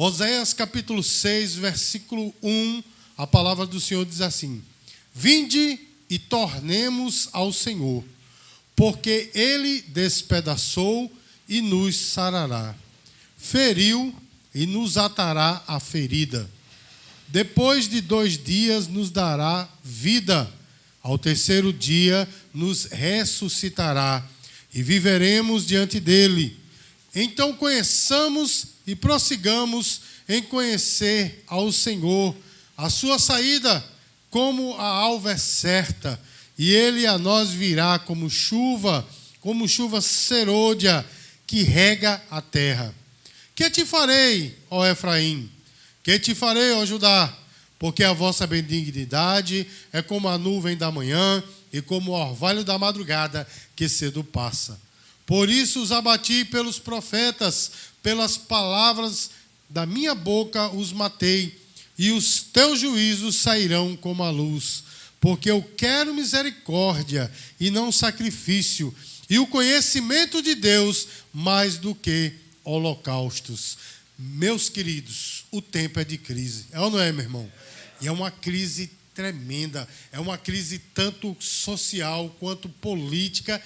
Oséias capítulo 6, versículo 1, a palavra do Senhor diz assim: Vinde e tornemos ao Senhor, porque ele despedaçou e nos sarará, feriu e nos atará a ferida. Depois de dois dias nos dará vida, ao terceiro dia nos ressuscitará e viveremos diante dele. Então conheçamos e prossigamos em conhecer ao Senhor. A sua saída como a alva é certa, e ele a nós virá como chuva, como chuva serôdia que rega a terra. Que te farei, ó Efraim? Que te farei, ó Judá? Porque a vossa benignidade é como a nuvem da manhã e como o orvalho da madrugada que cedo passa. Por isso os abati pelos profetas, pelas palavras da minha boca os matei, e os teus juízos sairão como a luz. Porque eu quero misericórdia e não sacrifício, e o conhecimento de Deus mais do que holocaustos. Meus queridos, o tempo é de crise. É ou não é, meu irmão? E é uma crise tremenda. É uma crise tanto social quanto política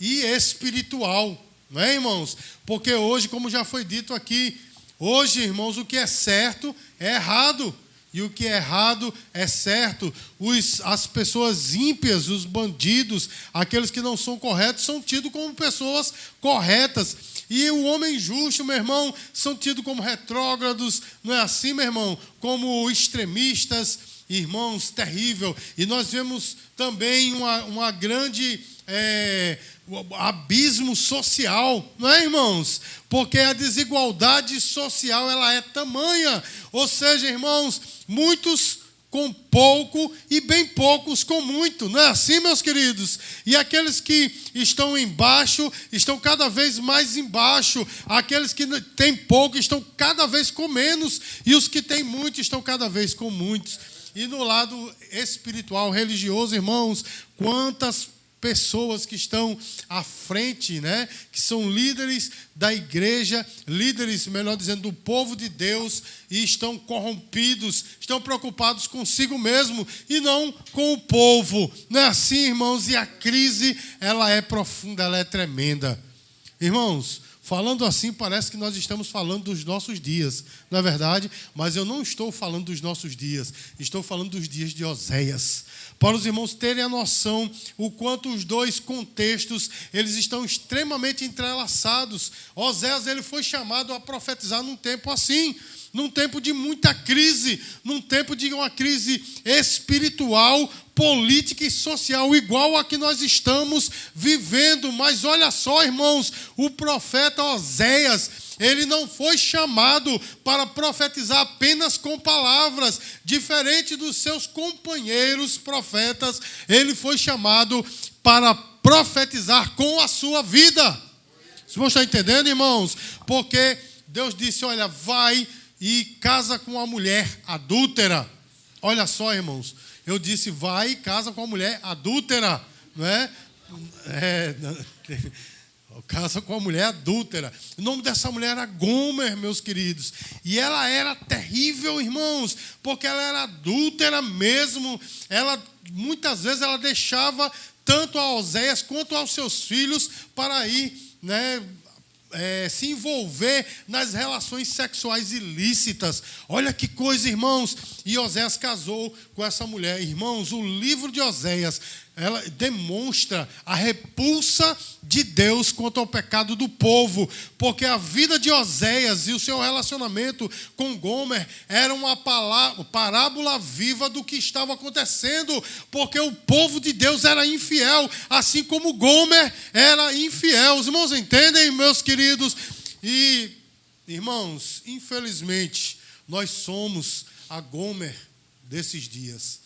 e espiritual, não é, irmãos? Porque hoje, como já foi dito aqui, hoje, irmãos, o que é certo é errado. E o que é errado é certo. Os, as pessoas ímpias, os bandidos, aqueles que não são corretos, são tidos como pessoas corretas. E o homem justo, meu irmão, são tidos como retrógrados, não é assim, meu irmão? Como extremistas, irmãos, terrível. E nós vemos também uma, uma grande é, abismo social, não é, irmãos? Porque a desigualdade social ela é tamanha. Ou seja, irmãos, muitos com pouco e bem poucos com muito, não é assim, meus queridos? E aqueles que estão embaixo estão cada vez mais embaixo, aqueles que têm pouco estão cada vez com menos, e os que têm muito estão cada vez com muitos. E no lado espiritual, religioso, irmãos, quantas pessoas que estão à frente, né? que são líderes da igreja, líderes, melhor dizendo, do povo de Deus, e estão corrompidos, estão preocupados consigo mesmo e não com o povo. Não é assim, irmãos? E a crise, ela é profunda, ela é tremenda. Irmãos, Falando assim, parece que nós estamos falando dos nossos dias, não é verdade? Mas eu não estou falando dos nossos dias, estou falando dos dias de Oséias. Para os irmãos terem a noção o quanto os dois contextos, eles estão extremamente entrelaçados. Oséias, ele foi chamado a profetizar num tempo assim, num tempo de muita crise, num tempo de uma crise espiritual, política e social igual a que nós estamos vivendo. Mas olha só, irmãos, o profeta Oséias, ele não foi chamado para profetizar apenas com palavras, diferente dos seus companheiros profetas, ele foi chamado para profetizar com a sua vida. Vocês estão entendendo, irmãos? Porque Deus disse: Olha, vai e casa com a mulher adúltera. Olha só, irmãos, eu disse, vai e casa com a mulher adúltera, não é? é casa com a mulher adúltera. O nome dessa mulher era Gomer, meus queridos. E ela era terrível, irmãos, porque ela era adúltera mesmo. Ela muitas vezes ela deixava tanto a Oséias quanto aos seus filhos para ir, né, é, se envolver nas relações sexuais ilícitas. Olha que coisa, irmãos. E Oséias casou com essa mulher. Irmãos, o livro de Oséias ela demonstra a repulsa de Deus contra o pecado do povo, porque a vida de Oséias e o seu relacionamento com Gomer era uma parábola viva do que estava acontecendo, porque o povo de Deus era infiel, assim como Gomer era infiel. Os irmãos entendem, meus queridos? E, irmãos, infelizmente, nós somos a Gomer desses dias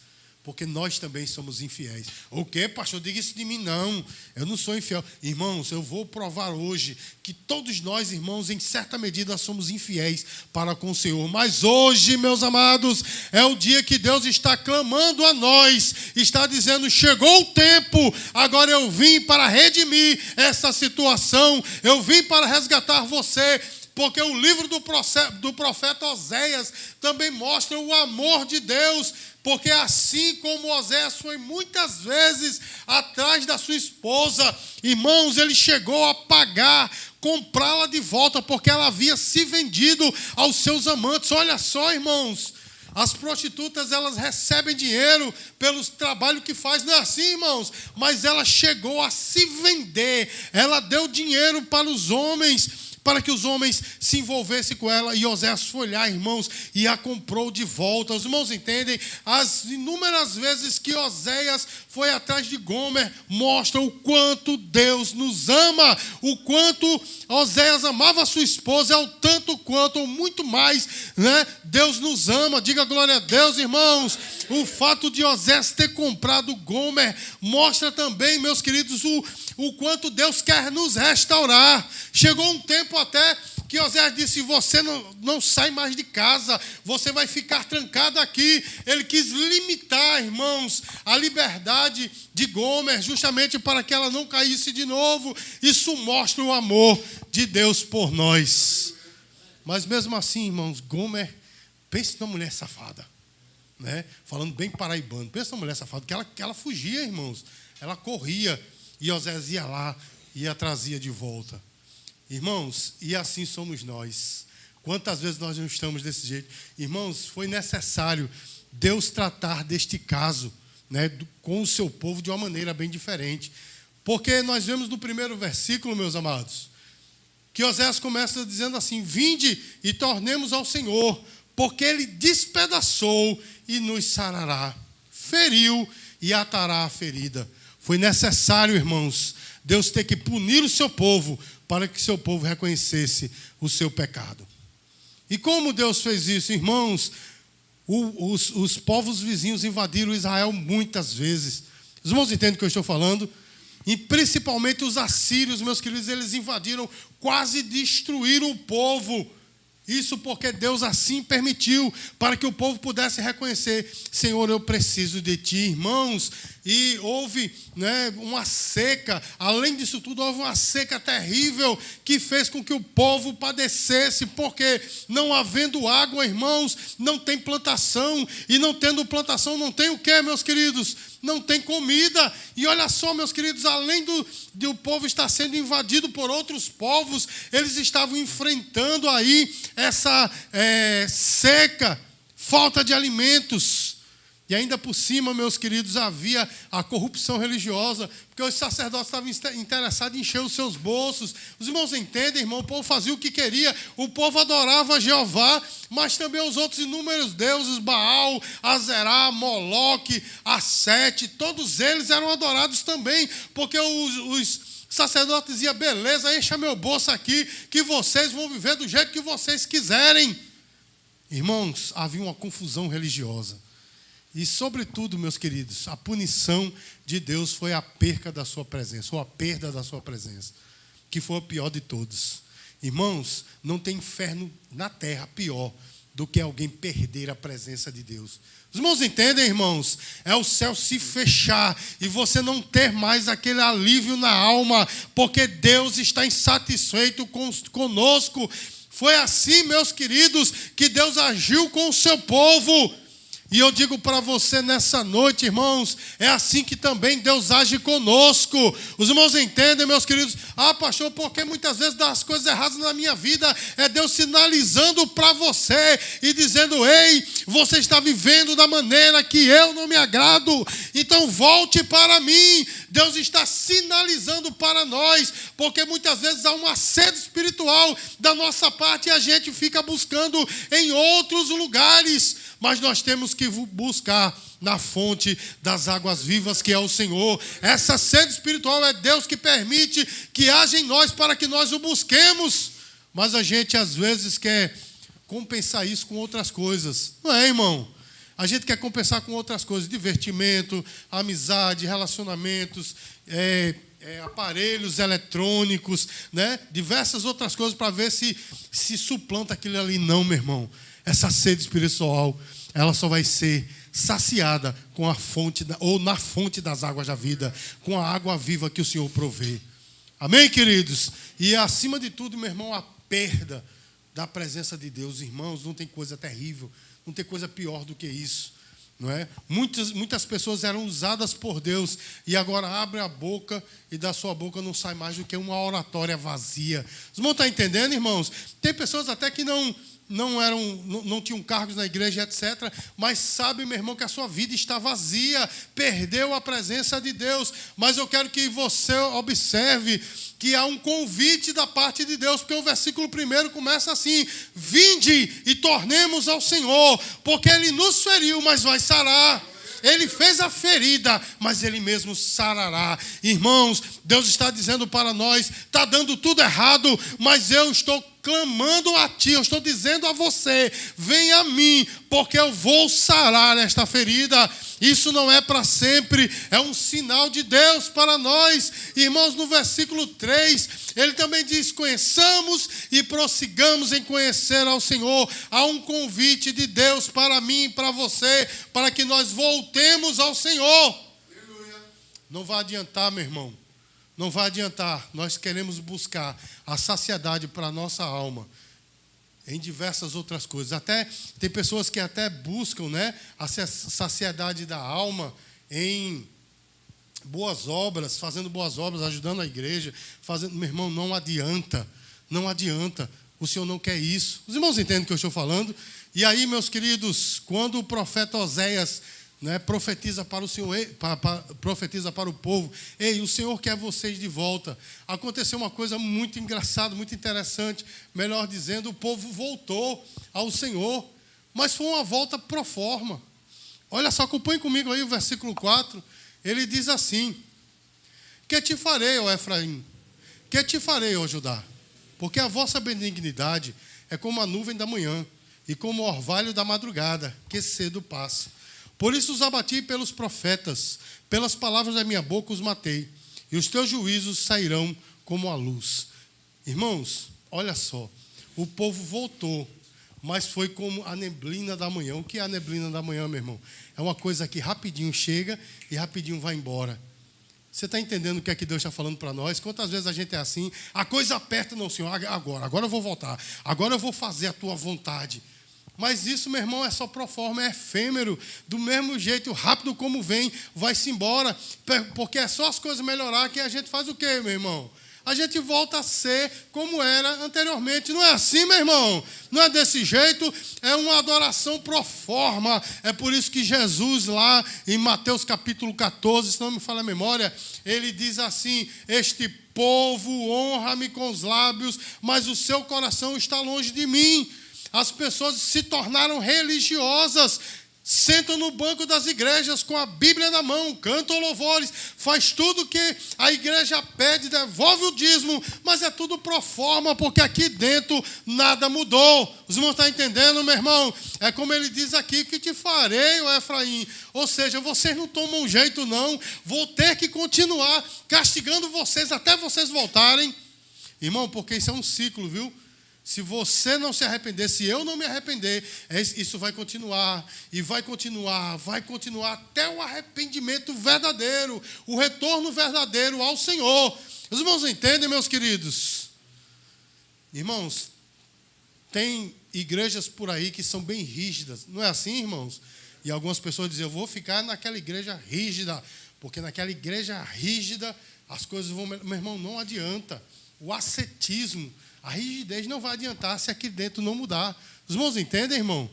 porque nós também somos infiéis. O que, pastor? Diga isso de mim, não. Eu não sou infiel. Irmãos, eu vou provar hoje que todos nós, irmãos, em certa medida somos infiéis para com o Senhor. Mas hoje, meus amados, é o dia que Deus está clamando a nós, está dizendo: chegou o tempo, agora eu vim para redimir essa situação, eu vim para resgatar você Porque o livro do profeta, do profeta Oséias também mostra o amor de Deus. Porque assim como Oséias foi muitas vezes atrás da sua esposa, irmãos, ele chegou a pagar, comprá-la de volta, porque ela havia se vendido aos seus amantes. Olha só, irmãos. As prostitutas, elas recebem dinheiro pelos trabalho que faz, não é assim, irmãos? Mas ela chegou a se vender. Ela deu dinheiro para os homens para que os homens se envolvessem com ela. E Oséias foi lá, irmãos, e a comprou de volta. Os irmãos entendem? As inúmeras vezes que Oséias foi atrás de Gomer, mostra o quanto Deus nos ama, o quanto Oséias amava sua esposa, é o tanto quanto, ou muito mais, né? Deus nos ama. Diga glória a Deus, irmãos. O fato de Oséias ter comprado Gomer mostra também, meus queridos, o, o quanto Deus quer nos restaurar. Chegou um tempo até que Oséias disse: Você não, não sai mais de casa, você vai ficar trancado aqui. Ele quis limitar, irmãos, a liberdade de Gomer, justamente para que ela não caísse de novo. Isso mostra o amor de Deus por nós. Mas mesmo assim, irmãos, Gomer, pense numa mulher safada. Né? Falando bem paraibano, pensa numa mulher safada, que ela, que ela fugia, irmãos. Ela corria e Osés ia lá e a trazia de volta. Irmãos, e assim somos nós. Quantas vezes nós não estamos desse jeito? Irmãos, foi necessário Deus tratar deste caso né, com o seu povo de uma maneira bem diferente. Porque nós vemos no primeiro versículo, meus amados, que Osés começa dizendo assim: Vinde e tornemos ao Senhor, porque ele despedaçou e nos sarará, feriu e atará a ferida. Foi necessário, irmãos, Deus ter que punir o seu povo para que seu povo reconhecesse o seu pecado. E como Deus fez isso, irmãos? O, os, os povos vizinhos invadiram Israel muitas vezes. Os irmãos entendem o que eu estou falando? E principalmente os assírios, meus queridos, eles invadiram, quase destruíram o povo. Isso porque Deus assim permitiu, para que o povo pudesse reconhecer: Senhor, eu preciso de ti, irmãos. E houve né, uma seca, além disso tudo, houve uma seca terrível que fez com que o povo padecesse, porque não havendo água, irmãos, não tem plantação, e não tendo plantação, não tem o que, meus queridos? Não tem comida. E olha só, meus queridos, além do, de o povo estar sendo invadido por outros povos, eles estavam enfrentando aí essa é, seca, falta de alimentos. E ainda por cima, meus queridos, havia a corrupção religiosa, porque os sacerdotes estavam interessados em encher os seus bolsos. Os irmãos entendem, irmão? O povo fazia o que queria, o povo adorava Jeová, mas também os outros inúmeros deuses, Baal, Azerá, Moloque, Assete, todos eles eram adorados também, porque os, os sacerdotes diziam: beleza, encha meu bolso aqui, que vocês vão viver do jeito que vocês quiserem. Irmãos, havia uma confusão religiosa. E, sobretudo, meus queridos, a punição de Deus foi a perca da sua presença, ou a perda da sua presença, que foi o pior de todos. Irmãos, não tem inferno na terra pior do que alguém perder a presença de Deus. Os irmãos entendem, irmãos? É o céu se fechar e você não ter mais aquele alívio na alma, porque Deus está insatisfeito conosco. Foi assim, meus queridos, que Deus agiu com o seu povo. E eu digo para você nessa noite, irmãos, é assim que também Deus age conosco. Os irmãos entendem, meus queridos? Ah, pastor, porque muitas vezes das coisas erradas na minha vida é Deus sinalizando para você e dizendo: ei, você está vivendo da maneira que eu não me agrado, então volte para mim. Deus está sinalizando para nós, porque muitas vezes há uma sede espiritual da nossa parte e a gente fica buscando em outros lugares mas nós temos que buscar na fonte das águas vivas, que é o Senhor. Essa sede espiritual é Deus que permite que haja em nós para que nós o busquemos. Mas a gente às vezes quer compensar isso com outras coisas. Não é, irmão? A gente quer compensar com outras coisas, divertimento, amizade, relacionamentos, é, é, aparelhos eletrônicos, né? diversas outras coisas para ver se se suplanta aquilo ali. Não, meu irmão. Essa sede espiritual, ela só vai ser saciada com a fonte da, ou na fonte das águas da vida, com a água viva que o Senhor provê. Amém, queridos? E acima de tudo, meu irmão, a perda da presença de Deus. Irmãos, não tem coisa terrível, não tem coisa pior do que isso. Não é? muitas, muitas pessoas eram usadas por Deus e agora abre a boca e da sua boca não sai mais do que uma oratória vazia. Os irmãos estão entendendo, irmãos? Tem pessoas até que não, não eram, não, não, tinham cargos na igreja, etc. Mas sabe, meu irmão, que a sua vida está vazia, perdeu a presença de Deus. Mas eu quero que você observe que há um convite da parte de Deus, porque o versículo primeiro começa assim: Vinde e tornemos ao Senhor, porque Ele nos feriu, mas vai sarar. Ele fez a ferida, mas Ele mesmo sarará. Irmãos, Deus está dizendo para nós: está dando tudo errado, mas eu estou clamando a ti, eu estou dizendo a você: venha a mim, porque eu vou sarar esta ferida. Isso não é para sempre, é um sinal de Deus para nós. Irmãos, no versículo 3, ele também diz: conheçamos e prossigamos em conhecer ao Senhor. Há um convite de Deus para mim e para você, para que nós voltemos ao Senhor. Não vai adiantar, meu irmão não vai adiantar. Nós queremos buscar a saciedade para a nossa alma em diversas outras coisas. Até tem pessoas que até buscam, né, a saciedade da alma em boas obras, fazendo boas obras, ajudando a igreja, fazendo, meu irmão, não adianta. Não adianta. O Senhor não quer isso. Os irmãos entendem o que eu estou falando? E aí, meus queridos, quando o profeta Oséias né, profetiza para o Senhor, para, para, profetiza para o povo, ei, o Senhor quer vocês de volta. Aconteceu uma coisa muito engraçada, muito interessante, melhor dizendo, o povo voltou ao Senhor, mas foi uma volta pro forma. Olha só, acompanhe comigo aí o versículo 4, ele diz assim: Que te farei, ó Efraim? Que te farei, ó Judá? Porque a vossa benignidade é como a nuvem da manhã e como o orvalho da madrugada, que cedo passa. Por isso os abati pelos profetas, pelas palavras da minha boca os matei, e os teus juízos sairão como a luz. Irmãos, olha só, o povo voltou, mas foi como a neblina da manhã. O que é a neblina da manhã, meu irmão? É uma coisa que rapidinho chega e rapidinho vai embora. Você está entendendo o que é que Deus está falando para nós? Quantas vezes a gente é assim? A coisa aperta, não, Senhor, agora, agora eu vou voltar, agora eu vou fazer a tua vontade. Mas isso, meu irmão, é só pro forma, é efêmero. Do mesmo jeito, rápido como vem, vai-se embora. Porque é só as coisas melhorar que a gente faz o quê, meu irmão? A gente volta a ser como era anteriormente. Não é assim, meu irmão? Não é desse jeito. É uma adoração pro forma. É por isso que Jesus, lá em Mateus capítulo 14, se não me falha a memória, ele diz assim: Este povo honra-me com os lábios, mas o seu coração está longe de mim. As pessoas se tornaram religiosas, sentam no banco das igrejas com a Bíblia na mão, cantam louvores, faz tudo que a igreja pede, devolve o dízimo, mas é tudo pro forma, porque aqui dentro nada mudou. Os irmãos estão entendendo, meu irmão? É como ele diz aqui, que te farei, o Efraim. Ou seja, vocês não tomam jeito não, vou ter que continuar castigando vocês até vocês voltarem. Irmão, porque isso é um ciclo, viu? Se você não se arrepender, se eu não me arrepender, é isso vai continuar, e vai continuar, vai continuar até o arrependimento verdadeiro, o retorno verdadeiro ao Senhor. Os irmãos entendem, meus queridos? Irmãos, tem igrejas por aí que são bem rígidas, não é assim, irmãos? E algumas pessoas dizem: Eu vou ficar naquela igreja rígida, porque naquela igreja rígida as coisas vão. Meu irmão, não adianta. O ascetismo a rigidez não vai adiantar se aqui dentro não mudar. Os irmãos entendem, irmão?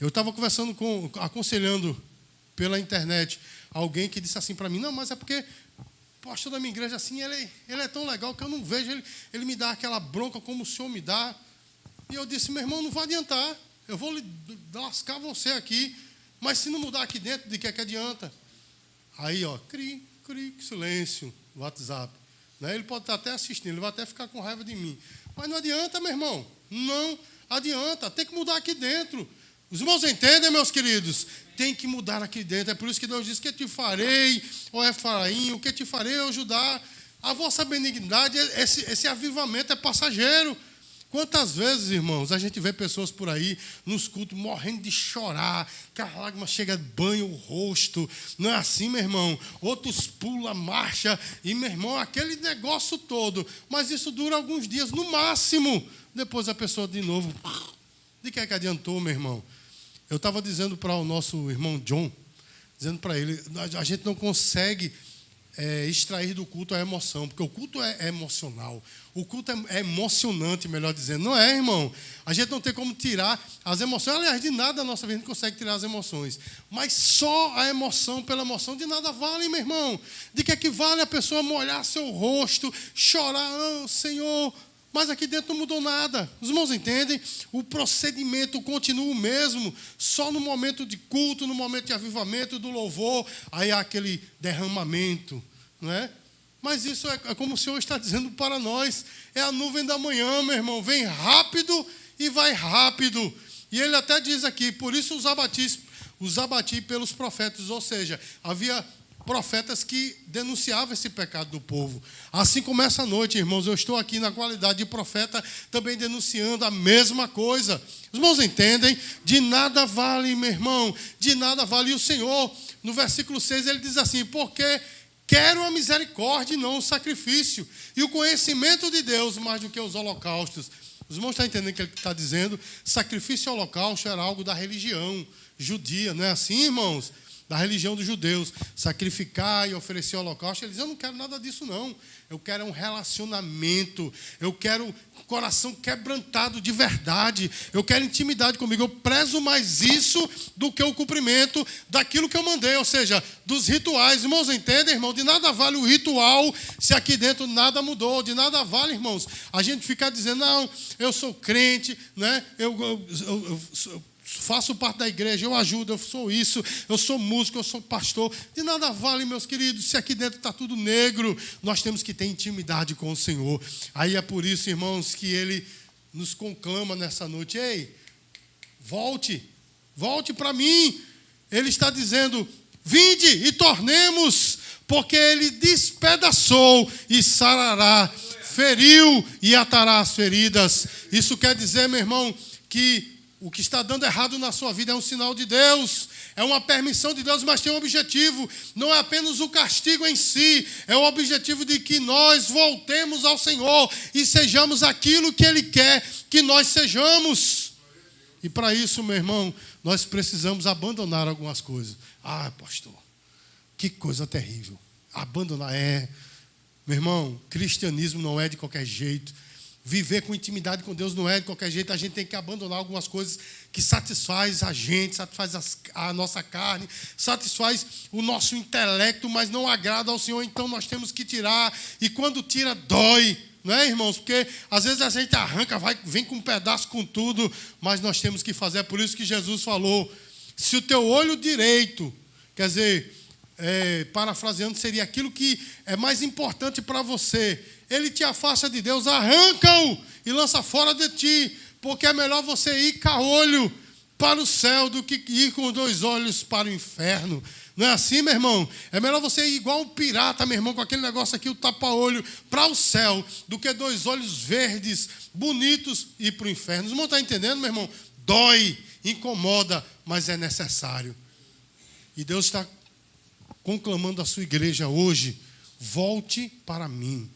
Eu estava conversando com, aconselhando pela internet alguém que disse assim para mim: não, mas é porque pastor da minha igreja assim, ele, ele é tão legal que eu não vejo ele, ele me dá aquela bronca como o senhor me dá. E eu disse: meu irmão, não vai adiantar. Eu vou lhe lascar você aqui, mas se não mudar aqui dentro, de que é que adianta? Aí, ó, cri, cri, silêncio, WhatsApp. Né? Ele pode estar até assistindo, ele vai até ficar com raiva de mim. Mas não adianta, meu irmão. Não adianta. Tem que mudar aqui dentro. Os irmãos entendem, meus queridos? Tem que mudar aqui dentro. É por isso que Deus diz: Que te farei, ó Efraim, o que te farei, ó Judá. A vossa benignidade, esse, esse avivamento é passageiro. Quantas vezes, irmãos, a gente vê pessoas por aí nos cultos morrendo de chorar, que a lágrima chega, banho o rosto, não é assim, meu irmão? Outros pulam, marcha, e, meu irmão, aquele negócio todo. Mas isso dura alguns dias, no máximo. Depois a pessoa de novo. De que é que adiantou, meu irmão? Eu estava dizendo para o nosso irmão John, dizendo para ele, a gente não consegue é, extrair do culto a emoção, porque o culto é, é emocional. O culto é, é, emocionante, melhor dizendo. Não é, irmão? A gente não tem como tirar as emoções. Aliás, de nada a nossa vida a gente consegue tirar as emoções. Mas só a emoção pela emoção de nada vale, meu irmão. De que é que vale a pessoa molhar seu rosto, chorar, oh, Senhor, mas aqui dentro não mudou nada. Os irmãos entendem? O procedimento continua o mesmo, só no momento de culto, no momento de avivamento, do louvor, aí há aquele derramamento, não é? Mas isso é, é como o Senhor está dizendo para nós: é a nuvem da manhã, meu irmão, vem rápido e vai rápido. E ele até diz aqui: por isso os abati, os abati pelos profetas, ou seja, havia profetas que denunciavam esse pecado do povo. Assim como essa noite, irmãos, eu estou aqui na qualidade de profeta, também denunciando a mesma coisa. Os irmãos entendem? De nada vale, meu irmão, de nada vale. E o Senhor, no versículo 6, ele diz assim: porque quero a misericórdia e não o sacrifício, e o conhecimento de Deus mais do que os holocaustos. Os irmãos estão entendendo o que ele está dizendo? Sacrifício e holocausto era algo da religião judia, não é assim, irmãos? Da religião dos judeus, sacrificar e oferecer holocausto. Ele diz: Eu não quero nada disso, não. Eu quero um relacionamento. Eu quero coração quebrantado de verdade. Eu quero intimidade comigo. Eu prezo mais isso do que o cumprimento daquilo que eu mandei, ou seja, dos rituais. Irmãos, entendem, irmão? De nada vale o ritual se aqui dentro nada mudou. De nada vale, irmãos, a gente ficar dizendo: Não, eu sou crente, né? eu, eu, eu, eu faço parte da igreja, eu ajudo, eu sou isso, eu sou músico, eu sou pastor. De nada vale, meus queridos, se aqui dentro está tudo negro, nós temos que ter intimidade com o Senhor. Aí é por isso, irmãos, que ele nos conclama nessa noite: ei, volte, volte para mim. Ele está dizendo: vinde e tornemos, porque ele despedaçou e sarará, feriu e atará as feridas. Isso quer dizer, meu irmão, que o que está dando errado na sua vida é um sinal de Deus, é uma permissão de Deus, mas tem um objetivo. Não é apenas o castigo em si, é o objetivo de que nós voltemos ao Senhor e sejamos aquilo que Ele quer que nós sejamos. E para isso, meu irmão, nós precisamos abandonar algumas coisas. Ah, pastor, que coisa terrível. Abandonar é. Meu irmão, cristianismo não é de qualquer jeito. Viver com intimidade com Deus não é de qualquer jeito, a gente tem que abandonar algumas coisas que satisfaz a gente, satisfaz a nossa carne, satisfaz o nosso intelecto, mas não agrada ao Senhor, então nós temos que tirar, e quando tira, dói, não é, irmãos? Porque às vezes a gente arranca, vai, vem com um pedaço com tudo, mas nós temos que fazer, é por isso que Jesus falou: se o teu olho direito, quer dizer, é, parafraseando, seria aquilo que é mais importante para você, ele te afasta de Deus, arranca-o e lança fora de ti, porque é melhor você ir caolho para o céu do que ir com dois olhos para o inferno. Não é assim, meu irmão? É melhor você ir igual um pirata, meu irmão, com aquele negócio aqui, o tapa-olho, para o céu, do que dois olhos verdes, bonitos, e ir para o inferno. Os irmãos estão entendendo, meu irmão? Dói, incomoda, mas é necessário. E Deus está conclamando a sua igreja hoje: volte para mim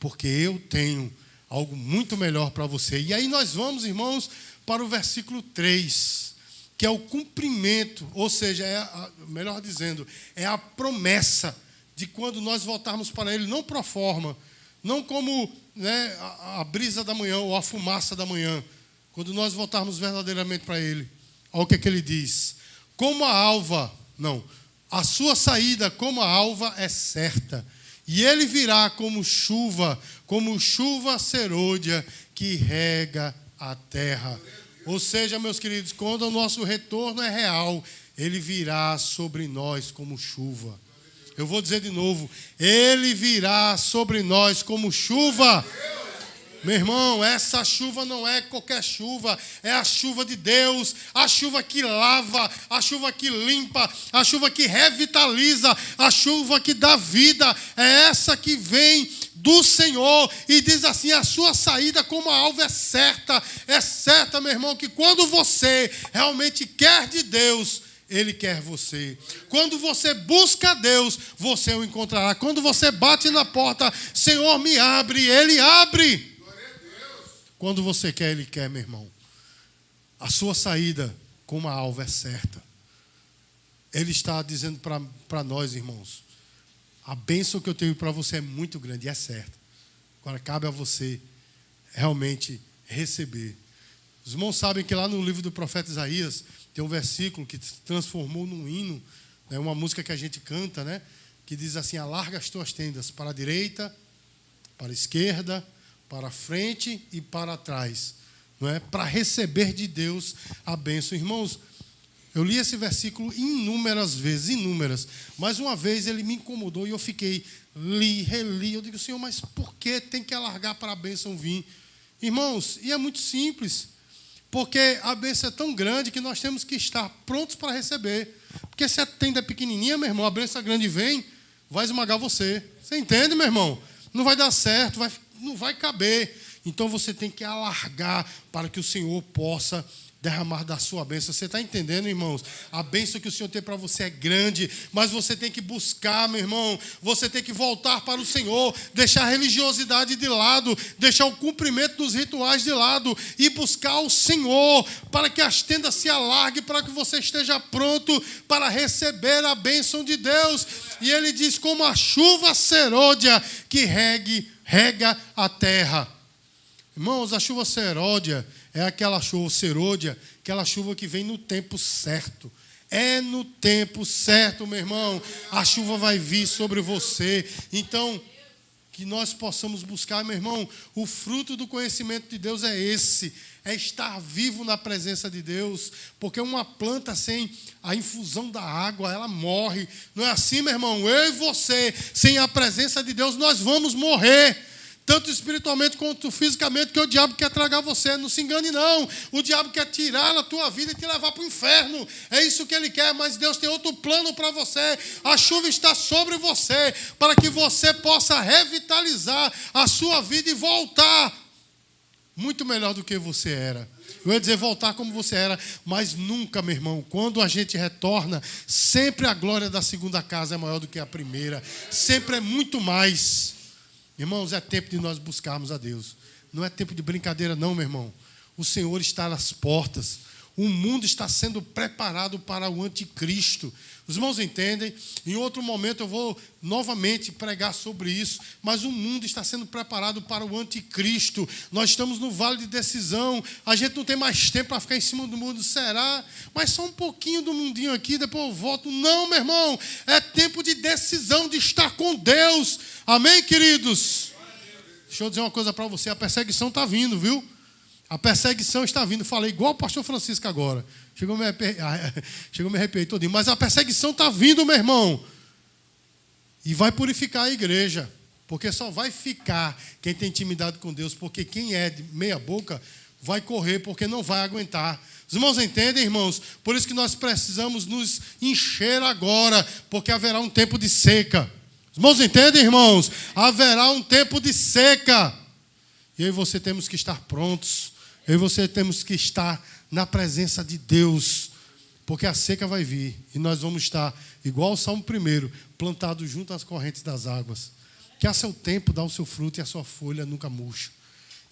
porque eu tenho algo muito melhor para você. E aí nós vamos, irmãos, para o versículo 3, que é o cumprimento, ou seja, é a, melhor dizendo, é a promessa de quando nós voltarmos para Ele, não pro forma, não como né, a, a brisa da manhã ou a fumaça da manhã, quando nós voltarmos verdadeiramente para Ele. Olha o que, é que ele diz: como a alva, não, a sua saída como a alva é certa e ele virá como chuva, como chuva serôdia que rega a terra. Ou seja, meus queridos, quando o nosso retorno é real, ele virá sobre nós como chuva. Eu vou dizer de novo: ele virá sobre nós como chuva. Meu irmão, essa chuva não é qualquer chuva, é a chuva de Deus, a chuva que lava, a chuva que limpa, a chuva que revitaliza, a chuva que dá vida, é essa que vem do Senhor e diz assim: a sua saída como a alva é certa, é certa, meu irmão, que quando você realmente quer de Deus, ele quer você. Quando você busca Deus, você o encontrará. Quando você bate na porta, Senhor, me abre, Ele abre. Quando você quer, Ele quer, meu irmão. A sua saída com uma alva é certa. Ele está dizendo para nós, irmãos, a bênção que eu tenho para você é muito grande e é certa. Agora cabe a você realmente receber. Os irmãos sabem que lá no livro do profeta Isaías, tem um versículo que se transformou num hino, né, uma música que a gente canta, né? Que diz assim: Alarga as tuas tendas para a direita, para a esquerda, para frente e para trás, não é? Para receber de Deus a bênção. Irmãos, eu li esse versículo inúmeras vezes, inúmeras. Mas uma vez ele me incomodou e eu fiquei, li, reli. Eu digo, Senhor, mas por que tem que alargar para a bênção vir? Irmãos, e é muito simples. Porque a bênção é tão grande que nós temos que estar prontos para receber. Porque se a tenda é pequenininha, meu irmão, a bênção grande vem, vai esmagar você. Você entende, meu irmão? Não vai dar certo, vai, não vai caber. Então você tem que alargar para que o Senhor possa derramar da sua bênção. Você está entendendo, irmãos? A bênção que o Senhor tem para você é grande, mas você tem que buscar, meu irmão. Você tem que voltar para o Senhor, deixar a religiosidade de lado, deixar o cumprimento dos rituais de lado e buscar o Senhor para que as tendas se alarguem, para que você esteja pronto para receber a bênção de Deus. E ele diz: como a chuva serôdia que regue, rega a terra. Irmãos, a chuva seródia é aquela chuva serôdia, aquela chuva que vem no tempo certo. É no tempo certo, meu irmão. A chuva vai vir sobre você. Então, que nós possamos buscar, meu irmão, o fruto do conhecimento de Deus é esse, é estar vivo na presença de Deus, porque uma planta sem a infusão da água, ela morre. Não é assim, meu irmão? Eu e você, sem a presença de Deus, nós vamos morrer tanto espiritualmente quanto fisicamente, que o diabo quer tragar você. Não se engane, não. O diabo quer tirar a tua vida e te levar para o inferno. É isso que ele quer, mas Deus tem outro plano para você. A chuva está sobre você, para que você possa revitalizar a sua vida e voltar muito melhor do que você era. Eu ia dizer voltar como você era, mas nunca, meu irmão. Quando a gente retorna, sempre a glória da segunda casa é maior do que a primeira. Sempre é muito mais. Irmãos, é tempo de nós buscarmos a Deus. Não é tempo de brincadeira, não, meu irmão. O Senhor está nas portas. O mundo está sendo preparado para o anticristo. Os irmãos entendem? Em outro momento eu vou novamente pregar sobre isso, mas o mundo está sendo preparado para o anticristo. Nós estamos no vale de decisão. A gente não tem mais tempo para ficar em cima do mundo, será? Mas só um pouquinho do mundinho aqui, depois eu volto. Não, meu irmão, é tempo de decisão de estar com Deus. Amém, queridos? Deixa eu dizer uma coisa para você: a perseguição está vindo, viu? A perseguição está vindo. Falei igual o pastor Francisco agora. Chegou me, Chegou a me todinho. Mas a perseguição está vindo, meu irmão. E vai purificar a igreja. Porque só vai ficar quem tem intimidade com Deus. Porque quem é de meia boca vai correr porque não vai aguentar. Os irmãos entendem, irmãos? Por isso que nós precisamos nos encher agora. Porque haverá um tempo de seca. Os irmãos entendem, irmãos? Haverá um tempo de seca. E aí você temos que estar prontos eu e você temos que estar na presença de Deus, porque a seca vai vir e nós vamos estar, igual o Salmo 1, plantados junto às correntes das águas. Que a seu tempo dá o seu fruto e a sua folha nunca murcha.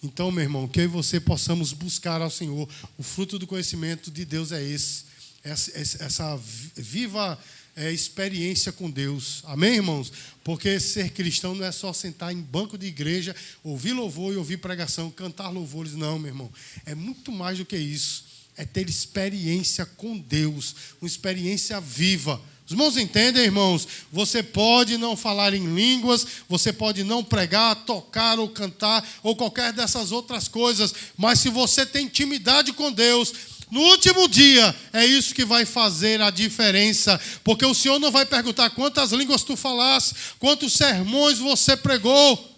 Então, meu irmão, que eu e você possamos buscar ao Senhor. O fruto do conhecimento de Deus é esse. Essa, essa viva é, experiência com Deus. Amém, irmãos? Porque ser cristão não é só sentar em banco de igreja, ouvir louvor e ouvir pregação, cantar louvores. Não, meu irmão. É muito mais do que isso. É ter experiência com Deus, uma experiência viva. Os irmãos entendem, irmãos? Você pode não falar em línguas, você pode não pregar, tocar ou cantar, ou qualquer dessas outras coisas, mas se você tem intimidade com Deus, no último dia, é isso que vai fazer a diferença, porque o Senhor não vai perguntar quantas línguas tu falaste, quantos sermões você pregou,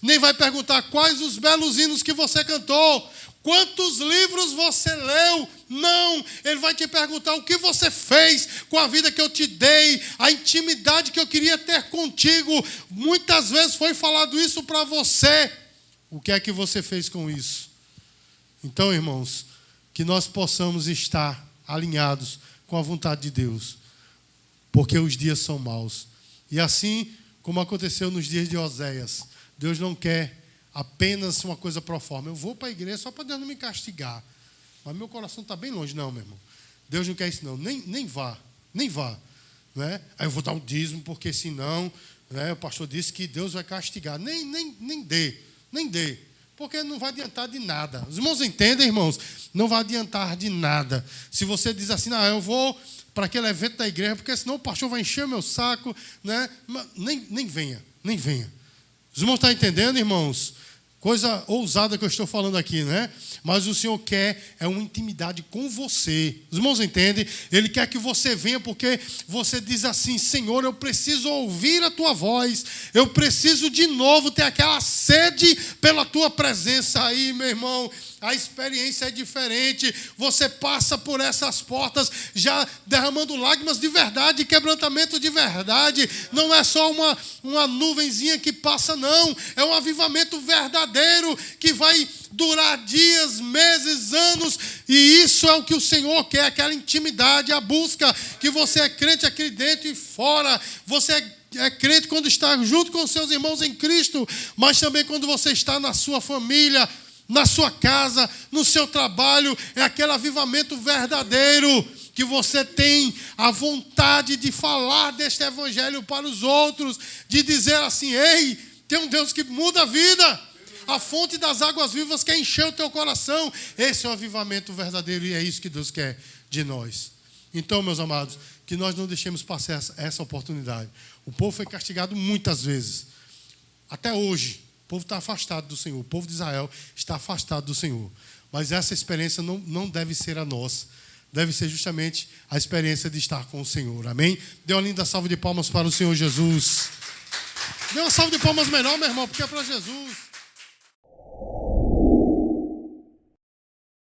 nem vai perguntar quais os belos hinos que você cantou, Quantos livros você leu? Não, ele vai te perguntar o que você fez com a vida que eu te dei, a intimidade que eu queria ter contigo. Muitas vezes foi falado isso para você. O que é que você fez com isso? Então, irmãos, que nós possamos estar alinhados com a vontade de Deus, porque os dias são maus. E assim como aconteceu nos dias de Oséias, Deus não quer apenas uma coisa pro forma. Eu vou para a igreja só para Deus não me castigar. Mas meu coração está bem longe. Não, meu irmão. Deus não quer isso, não. Nem, nem vá. Nem vá. Né? Aí eu vou dar o dízimo, porque senão né, o pastor disse que Deus vai castigar. Nem, nem, nem dê. Nem dê. Porque não vai adiantar de nada. Os irmãos entendem, irmãos? Não vai adiantar de nada. Se você diz assim, ah, eu vou para aquele evento da igreja, porque senão o pastor vai encher meu saco, né? nem, nem venha, nem venha. Os irmãos estão entendendo, irmãos? Coisa ousada que eu estou falando aqui, né? Mas o Senhor quer é uma intimidade com você. Os irmãos entendem? Ele quer que você venha porque você diz assim: Senhor, eu preciso ouvir a tua voz. Eu preciso de novo ter aquela sede pela tua presença aí, meu irmão a experiência é diferente. Você passa por essas portas já derramando lágrimas de verdade, quebrantamento de verdade. Não é só uma, uma nuvenzinha que passa, não. É um avivamento verdadeiro que vai durar dias, meses, anos. E isso é o que o Senhor quer, aquela intimidade, a busca que você é crente aqui dentro e fora. Você é é crente quando está junto com seus irmãos em Cristo, mas também quando você está na sua família, na sua casa, no seu trabalho, é aquele avivamento verdadeiro que você tem a vontade de falar deste evangelho para os outros, de dizer assim: ei, tem um Deus que muda a vida. A fonte das águas vivas quer encher o teu coração. Esse é o avivamento verdadeiro e é isso que Deus quer de nós. Então, meus amados, que nós não deixemos passar essa oportunidade. O povo foi castigado muitas vezes, até hoje povo está afastado do Senhor, o povo de Israel está afastado do Senhor. Mas essa experiência não, não deve ser a nossa. Deve ser justamente a experiência de estar com o Senhor. Amém? Dê uma linda salva de palmas para o Senhor Jesus. Dê uma salva de palmas melhor, meu irmão, porque é para Jesus.